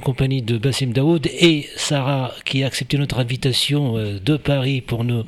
Compagnie de Bassim Daoud et Sarah qui a accepté notre invitation euh, de Paris pour nous,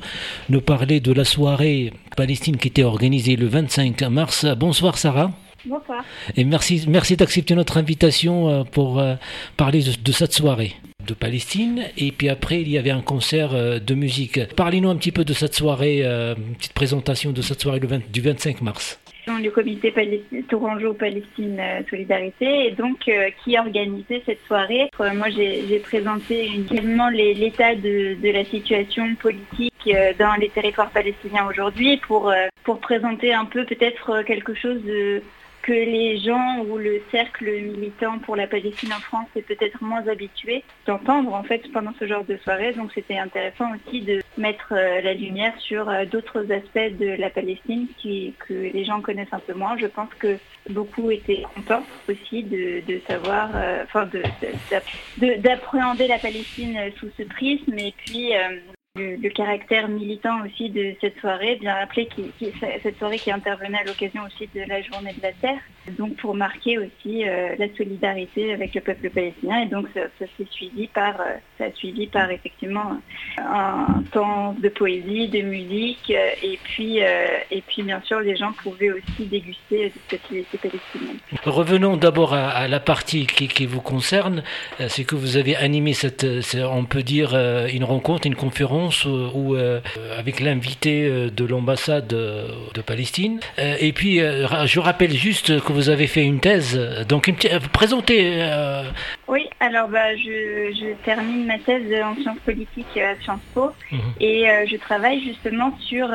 nous parler de la soirée Palestine qui était organisée le 25 mars. Bonsoir Sarah. Bonsoir. Et merci, merci d'accepter notre invitation euh, pour euh, parler de, cette soirée de Palestine. Et puis après, il y avait un concert de musique. Parlez-nous un petit peu de cette soirée, une petite présentation de cette soirée du 25 mars le comité Palestine, Tourangeau Palestine euh, Solidarité et donc euh, qui a organisé cette soirée. Euh, moi j'ai présenté également l'état de, de, la situation politique dans les territoires palestiniens aujourd'hui pour, pour présenter un peu peut-être quelque chose de que les gens ou le cercle militant pour la Palestine en France est peut-être moins habitué d'entendre en fait pendant ce genre de soirée. Donc c'était intéressant aussi de mettre euh, la lumière sur euh, d'autres aspects de la Palestine qui, que les gens connaissent un peu moins. Je pense que beaucoup étaient contents aussi de, savoir, euh, enfin d'appréhender la Palestine sous ce prisme et puis le, caractère militant aussi de cette soirée, bien rappelé qui, cette soirée qui intervenait à l'occasion aussi de la journée de la Terre, donc pour marquer aussi euh, la solidarité avec le peuple palestinien. Et donc ça, s'est suivi par, euh, ça a suivi par effectivement un temps de poésie, de musique, euh, et puis, et puis bien sûr les gens pouvaient aussi déguster cette activité palestinienne. Revenons d'abord à, la partie qui, qui vous concerne, c'est que vous avez animé cette, on peut dire une rencontre, une conférence ou euh, avec l'invité euh, de l'ambassade de Palestine. Euh, et puis, je rappelle juste que vous avez fait une thèse. Donc, une présentez. Oui, alors bah, je, termine ma thèse en sciences politiques à Sciences Po mhm. et je travaille justement sur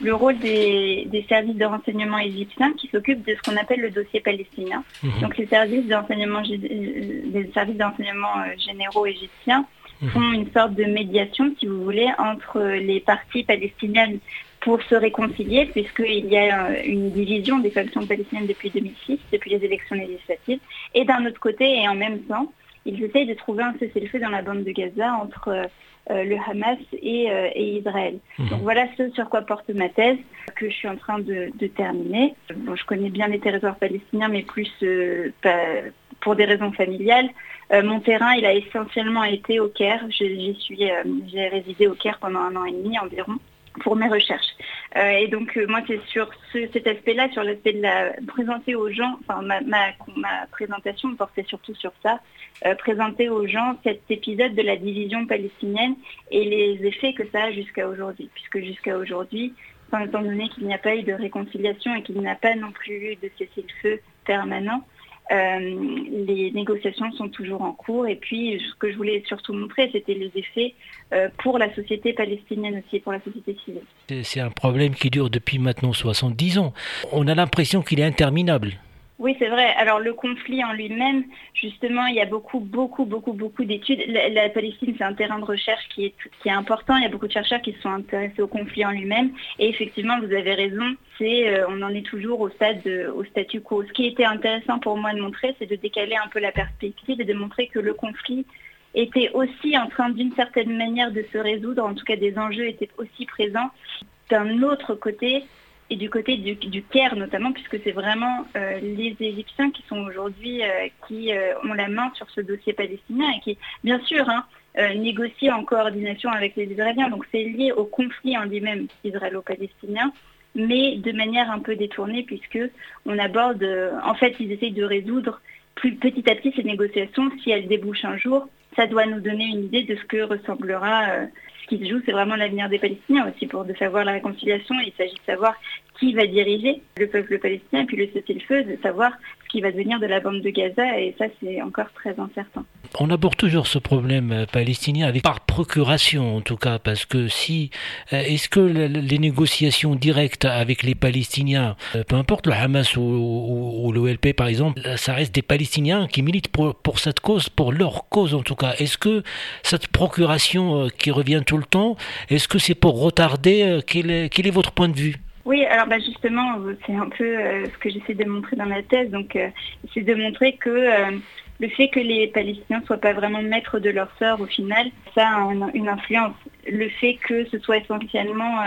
le rôle des, services de renseignement égyptiens qui s'occupent de ce qu'on appelle le dossier palestinien. Mhm. Donc les services d'enseignement, des services d'enseignement généraux égyptiens font une sorte de médiation, si vous voulez, entre les parties palestiniennes pour se réconcilier, puisqu'il y a euh, une division des factions palestiniennes depuis 2006, depuis les élections législatives. Et d'un autre côté, et en même temps, ils essayent de trouver un cessez-le-feu dans la bande de Gaza entre euh, le Hamas et, euh, Israël. Mhm. Donc voilà ce sur quoi porte ma thèse, que je suis en train de, terminer. Bon, je connais bien les territoires palestiniens, mais plus pour des raisons familiales. Euh, mon terrain, il a essentiellement été au Caire. Euh, j'ai résidé au Caire pendant un an et demi environ pour mes recherches. Euh, et donc moi c'est sur cet aspect-là, sur l'aspect de la présenter aux gens, enfin ma, présentation portait surtout sur ça, présenter aux gens cet épisode de la division palestinienne et les effets que ça a jusqu'à aujourd'hui, puisque jusqu'à aujourd'hui, étant donné qu'il n'y a pas eu de réconciliation et qu'il n'y a pas non plus eu de cessez-le-feu permanent, les négociations sont toujours en cours. Et puis, ce que je voulais surtout montrer, c'était les effets euh, pour la société palestinienne aussi, pour la société civile. C'est un problème qui dure depuis maintenant 70 ans. On a l'impression qu'il est interminable. Oui, c'est vrai. Alors le conflit en lui-même, justement, il y a beaucoup, beaucoup, beaucoup, beaucoup d'études. La, Palestine, c'est un terrain de recherche qui est, qui est important. Il y a beaucoup de chercheurs qui se sont intéressés au conflit en lui-même. Et effectivement, vous avez raison. C'est, euh, on en est toujours au stade, au statu quo. Ce qui était intéressant pour moi de montrer, c'est de décaler un peu la perspective et de montrer que le conflit était aussi en train d'une certaine manière de se résoudre. En tout cas, des enjeux étaient aussi présents. D'un autre côté, et du côté du, Caire notamment, puisque c'est vraiment euh, les Égyptiens qui sont aujourd'hui, euh, qui euh, ont la main sur ce dossier palestinien et qui, bien sûr, hein, négocient en coordination avec les Israéliens. Donc c'est lié au conflit en lui-même israélo-palestinien, mais de manière un peu détournée, puisque on aborde, en fait, ils essayent de résoudre plus petit à petit ces négociations. Si elles débouchent un jour, ça doit nous donner une idée de ce que ressemblera qui se joue, c'est vraiment l'avenir des Palestiniens aussi, pour de savoir la réconciliation. Il s'agit de savoir qui va diriger le peuple palestinien, puis le cessez-le-feu, de savoir qui va devenir de la bande de Gaza et ça c'est encore très incertain. On aborde toujours ce problème euh, palestinien avec par procuration en tout cas parce que si euh, est-ce que les négociations directes avec les Palestiniens, euh, peu importe le Hamas ou, l'OLP par exemple, ça reste des Palestiniens qui militent pour, cette cause, pour leur cause en tout cas. Est-ce que cette procuration qui revient tout le temps, est-ce que c'est pour retarder quel est votre point de vue? Oui, alors bah justement, c'est un peu euh, ce que j'essaie de montrer dans ma thèse. Donc, euh, c'est de montrer que euh, le fait que les Palestiniens ne soient pas vraiment maîtres de leur sort au final, ça a une influence. Le fait que ce soit essentiellement...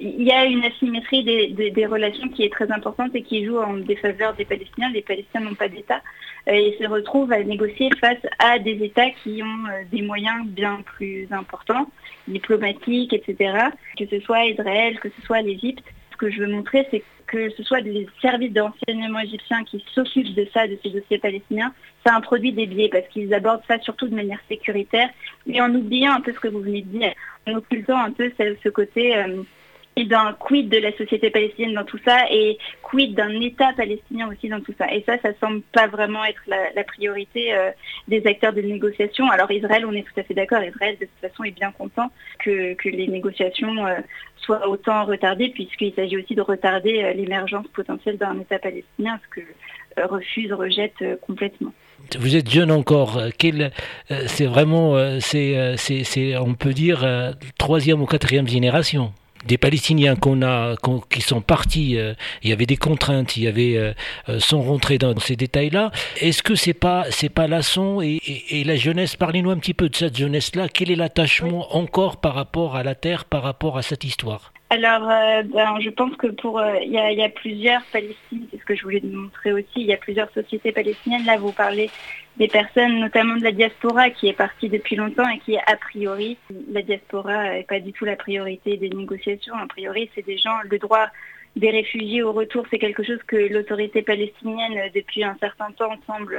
il y a une asymétrie des, relations qui est très importante et qui joue en défaveur des Palestiniens. Les Palestiniens n'ont pas d'État et se retrouvent à négocier face à des États qui ont des moyens bien plus importants, diplomatiques, etc. Que ce soit Israël, que ce soit l'Égypte que je veux montrer, c'est que ce soit des services de renseignement égyptiens qui s'occupent de ça, de ces dossiers palestiniens, ça introduit des biais parce qu'ils abordent ça surtout de manière sécuritaire, mais en oubliant un peu ce que vous venez de dire, en occultant un peu ce, côté euh, et d'un quid de la société palestinienne dans tout ça et quid d'un État palestinien aussi dans tout ça. Et ça, ça semble pas vraiment être la, priorité euh, des acteurs de négociation. Alors Israël, on est tout à fait d'accord, Israël de toute façon est bien content que, les négociations euh, soient autant retardées puisqu'il s'agit aussi de retarder euh, l'émergence potentielle d'un État palestinien, ce que refuse, rejette complètement. Vous êtes jeune encore. c'est vraiment, c'est, on peut dire, troisième ou quatrième génération des Palestiniens qu'on a, qui sont partis, euh, il y avait des contraintes, il y avait, euh, euh, sans rentrer dans ces détails-là. Est-ce que c'est pas, c'est pas lassant et, et, la jeunesse, parlez-nous un petit peu de cette jeunesse-là. Quel est l'attachement encore par rapport à la terre, par rapport à cette histoire? Alors, ben, je pense que pour il y, a plusieurs Palestines, c'est ce que je voulais montrer aussi. Il y a plusieurs sociétés palestiniennes. Là, vous parlez des personnes, notamment de la diaspora, qui est partie depuis longtemps et qui a priori, la diaspora n'est pas du tout la priorité des négociations. A priori, c'est des gens, le droit des réfugiés au retour, c'est quelque chose que l'autorité palestinienne, depuis un certain temps, semble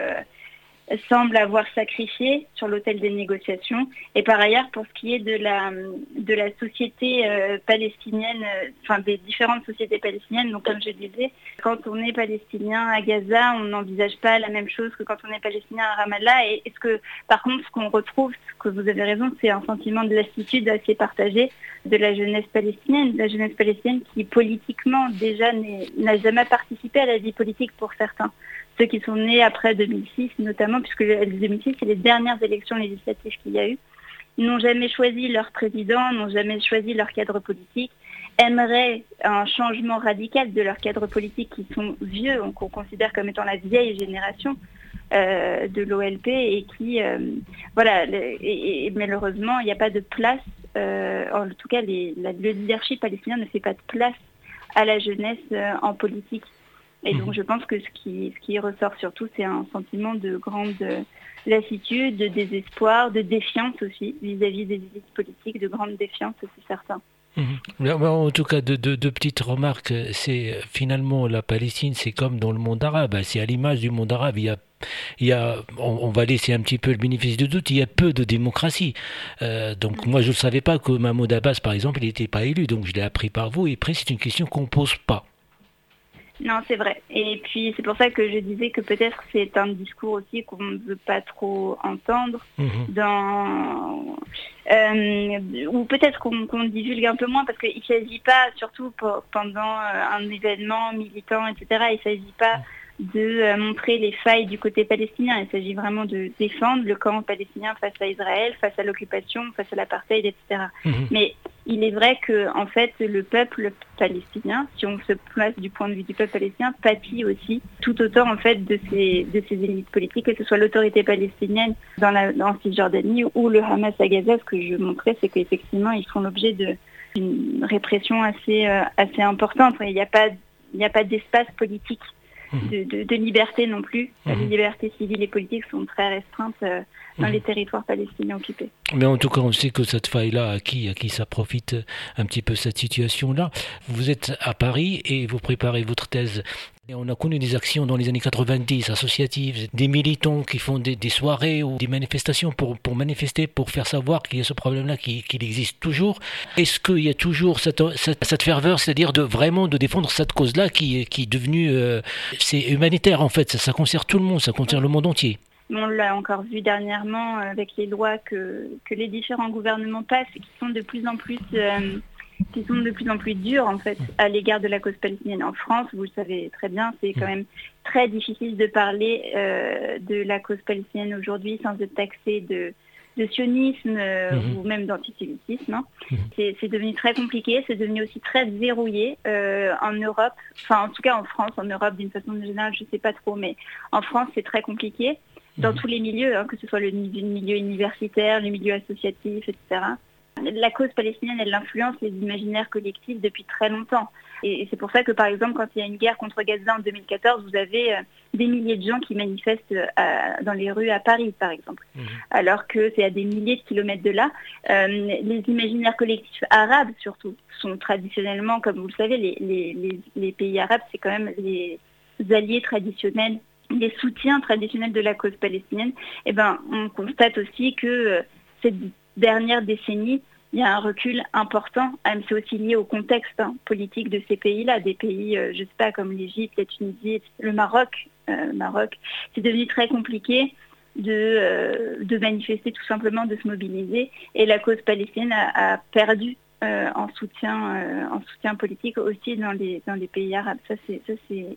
semble avoir sacrifié sur l'autel des négociations. Et par ailleurs, pour ce qui est de la, de la société euh, palestinienne, euh, enfin des différentes sociétés palestiniennes, donc comme je disais, quand on est palestinien à Gaza, on n'envisage pas la même chose que quand on est palestinien à Ramallah. Et est-ce que, par contre, ce qu'on retrouve, ce que vous avez raison, c'est un sentiment de lassitude assez partagé de la jeunesse palestinienne, la jeunesse palestinienne qui politiquement déjà n'a jamais participé à la vie politique pour certains ceux qui sont nés après 2006 notamment, puisque 2006 c'est les dernières élections législatives qu'il y a eu, n'ont jamais choisi leur président, n'ont jamais choisi leur cadre politique, aimeraient un changement radical de leur cadre politique qui sont vieux, qu'on considère comme étant la vieille génération euh, de l'OLP et qui, euh, voilà, et, malheureusement, il n'y a pas de place, euh, en tout cas, le leadership palestinien ne fait pas de place à la jeunesse en politique. Et donc mhm. je pense que ce qui, ce qui ressort surtout, c'est un sentiment de grande lassitude, de désespoir, de défiance aussi vis-à-vis des élites politiques, de grande défiance, c'est certain. Mhm. En tout cas, deux de, petites remarques. C'est finalement la Palestine, c'est comme dans le monde arabe. C'est à l'image du monde arabe. Il y a il y a, on, va laisser un petit peu le bénéfice du doute, il y a peu de démocratie. Euh, donc moi je ne savais pas que Mahmoud Abbas, par exemple, il n'était pas élu, donc je l'ai appris par vous, et après c'est une question qu'on ne pose pas. Non, c'est vrai. Et puis c'est pour ça que je disais que peut-être c'est un discours aussi qu'on ne veut pas trop entendre mhm. dans euh, ou peut-être qu'on divulgue un peu moins parce qu'il ne s'agit pas, surtout pendant euh, un événement militant, etc. Il ne s'agit pas de euh, montrer les failles du côté palestinien. Il s'agit vraiment de défendre le camp palestinien face à Israël, face à l'occupation, face à l'apartheid, etc. Mhm. Mais il est vrai que en fait le peuple palestinien, si on se place du point de vue du peuple palestinien, pâtit aussi tout autant en fait de ces de ces élites politiques, que ce soit l'autorité palestinienne dans la en Cisjordanie ou le Hamas à Gaza. Ce que je montrais, c'est qu'effectivement ils font l'objet d'une répression assez euh, assez importante. Il n'y a pas il n'y a pas d'espace politique de, liberté non plus. Les mhm. libertés civiles et politiques sont très restreintes euh, dans mhm. les territoires palestiniens occupés. Mais en tout cas, on sait que cette faille-là, à qui, à qui ça profite un petit peu cette situation-là Vous êtes à Paris et vous préparez votre thèse on a connu des actions dans les années 90, associatives, des militants qui font des, soirées ou des manifestations pour, pour manifester, pour faire savoir qu'il y a ce problème-là, qu'il existe toujours. Est-ce qu'il y a toujours cette, cette, ferveur, c'est-à-dire de vraiment de défendre cette cause-là qui, qui est devenue, euh, c'est humanitaire en fait, ça, ça concerne tout le monde, ça concerne le monde entier. On l'a encore vu dernièrement avec les lois que, que les différents gouvernements passent et qui sont de plus en plus euh, qui sont de plus en plus dures en fait à l'égard de la cause palestinienne en France. Vous le savez très bien, c'est quand même très difficile de parler euh, de la cause palestinienne aujourd'hui sans être taxé de, sionisme euh, mhm. ou même d'antisémitisme. Hein. Mhm. C'est devenu très compliqué, c'est devenu aussi très verrouillé euh, en Europe, enfin en tout cas en France, en Europe d'une façon générale, je ne sais pas trop, mais en France c'est très compliqué dans mhm. tous les milieux, hein, que ce soit le milieu universitaire, le milieu associatif, etc. La cause palestinienne, elle influence les imaginaires collectifs depuis très longtemps. Et c'est pour ça que, par exemple, quand il y a une guerre contre Gaza en 2014, vous avez euh, des milliers de gens qui manifestent euh, dans les rues à Paris, par exemple. Mhm. Alors que c'est à des milliers de kilomètres de là. Euh, les imaginaires collectifs arabes, surtout, sont traditionnellement, comme vous le savez, les, pays arabes, c'est quand même les alliés traditionnels les soutiens traditionnels de la cause palestinienne, eh ben, on constate aussi que cette dernière décennie, il y a un recul important. C'est aussi lié au contexte hein, politique de ces pays-là, des pays, euh, je ne sais pas, comme l'Égypte, la Tunisie, le Maroc. Euh, Maroc. C'est devenu très compliqué de, euh, de, manifester tout simplement, de se mobiliser. Et la cause palestinienne a, perdu en, soutien, en soutien politique aussi dans les, dans les pays arabes. Ça, c'est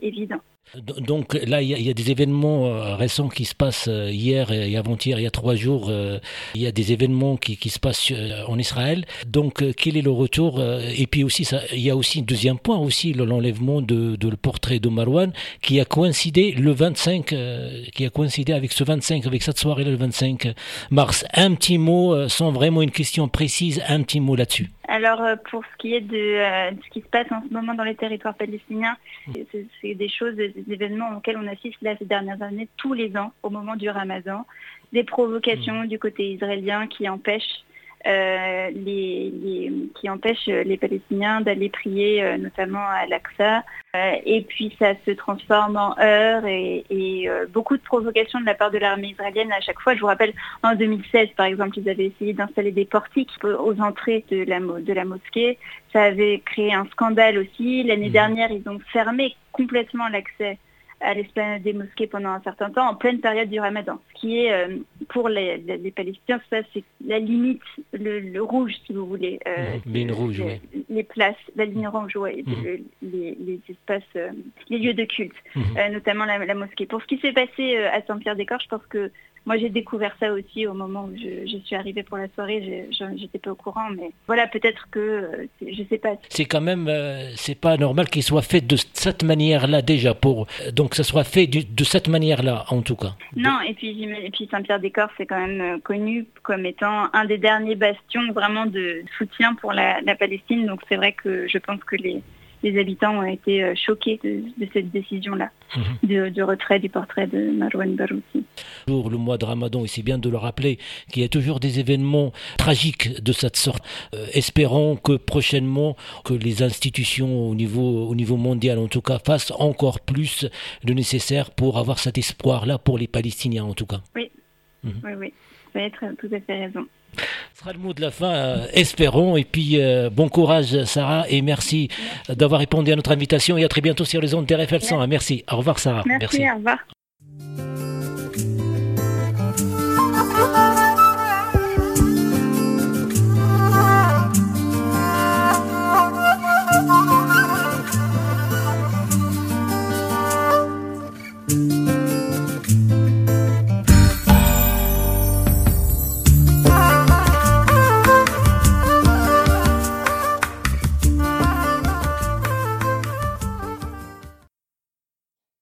évident. Donc là, il y, a des événements euh, récents qui se passent euh, hier et avant-hier, il y a trois jours. Euh, il y a des événements qui, se passent en Israël. Donc, quel est le retour Et puis aussi, il y a aussi un deuxième point aussi, l'enlèvement de, le portrait de Marwan, qui a coïncidé le 25, qui a coïncidé avec ce 25, avec cette soirée le 25 mars. Un petit mot, sans vraiment une question précise, un petit mot là-dessus. Alors, pour ce qui est de, ce qui se passe en ce moment dans les territoires palestiniens, c'est des choses des événements auxquels on assiste là ces dernières années tous les ans au moment du ramadan, des provocations mmh. du côté israélien qui empêchent euh, les, qui empêchent les Palestiniens d'aller prier, euh, notamment à Al-Aqsa. Euh, et puis ça se transforme en heurts et, beaucoup de provocations de la part de l'armée israélienne à chaque fois. Je vous rappelle, en 2016, par exemple, ils avaient essayé d'installer des portiques aux entrées de la, de la mosquée. Ça avait créé un scandale aussi. L'année mmh. dernière, ils ont fermé complètement l'accès à l'esplanade des mosquées pendant un certain temps, en pleine période du ramadan. Ce qui est, euh, pour les, Palestiniens, ça c'est la limite, le, rouge, si vous voulez. Euh, ligne rouge, les, oui. les places, la ligne rouge, oui, mhm. les, espaces, euh, les lieux de culte, mhm. notamment la, la, mosquée. Pour ce qui s'est passé à Saint-Pierre-des-Corps, je pense que moi, j'ai découvert ça aussi au moment où je, suis arrivée pour la soirée. J'étais pas au courant, mais voilà, peut-être que euh, je sais pas. C'est quand même, euh, c'est pas normal qu'il soit fait de cette manière-là déjà pour, donc que ça soit fait de, cette manière-là en tout cas. Non, et puis, et puis Saint-Pierre-des-Corps, c'est quand même euh, connu comme étant un des derniers bastions vraiment de soutien pour la Palestine. Donc c'est vrai que je pense que les les habitants ont été euh, choqués de, cette décision-là, mhm. de, retrait du portrait de Marwan Barouti. Pour le mois de Ramadan, et c'est bien de le rappeler, qu'il y a toujours des événements tragiques de cette sorte. Euh, espérons que prochainement, que les institutions au niveau, au niveau mondial, en tout cas, fassent encore plus le nécessaire pour avoir cet espoir-là pour les Palestiniens, en tout cas. Oui, mhm. oui, oui, vous avez tout à fait raison. Ce sera le mot de la fin, euh, espérons. Et puis, euh, bon courage, Sarah, et merci, d'avoir répondu à notre invitation. Et à très bientôt sur les ondes TRFL 100. Merci. Au revoir, Sarah. Merci, merci. au revoir.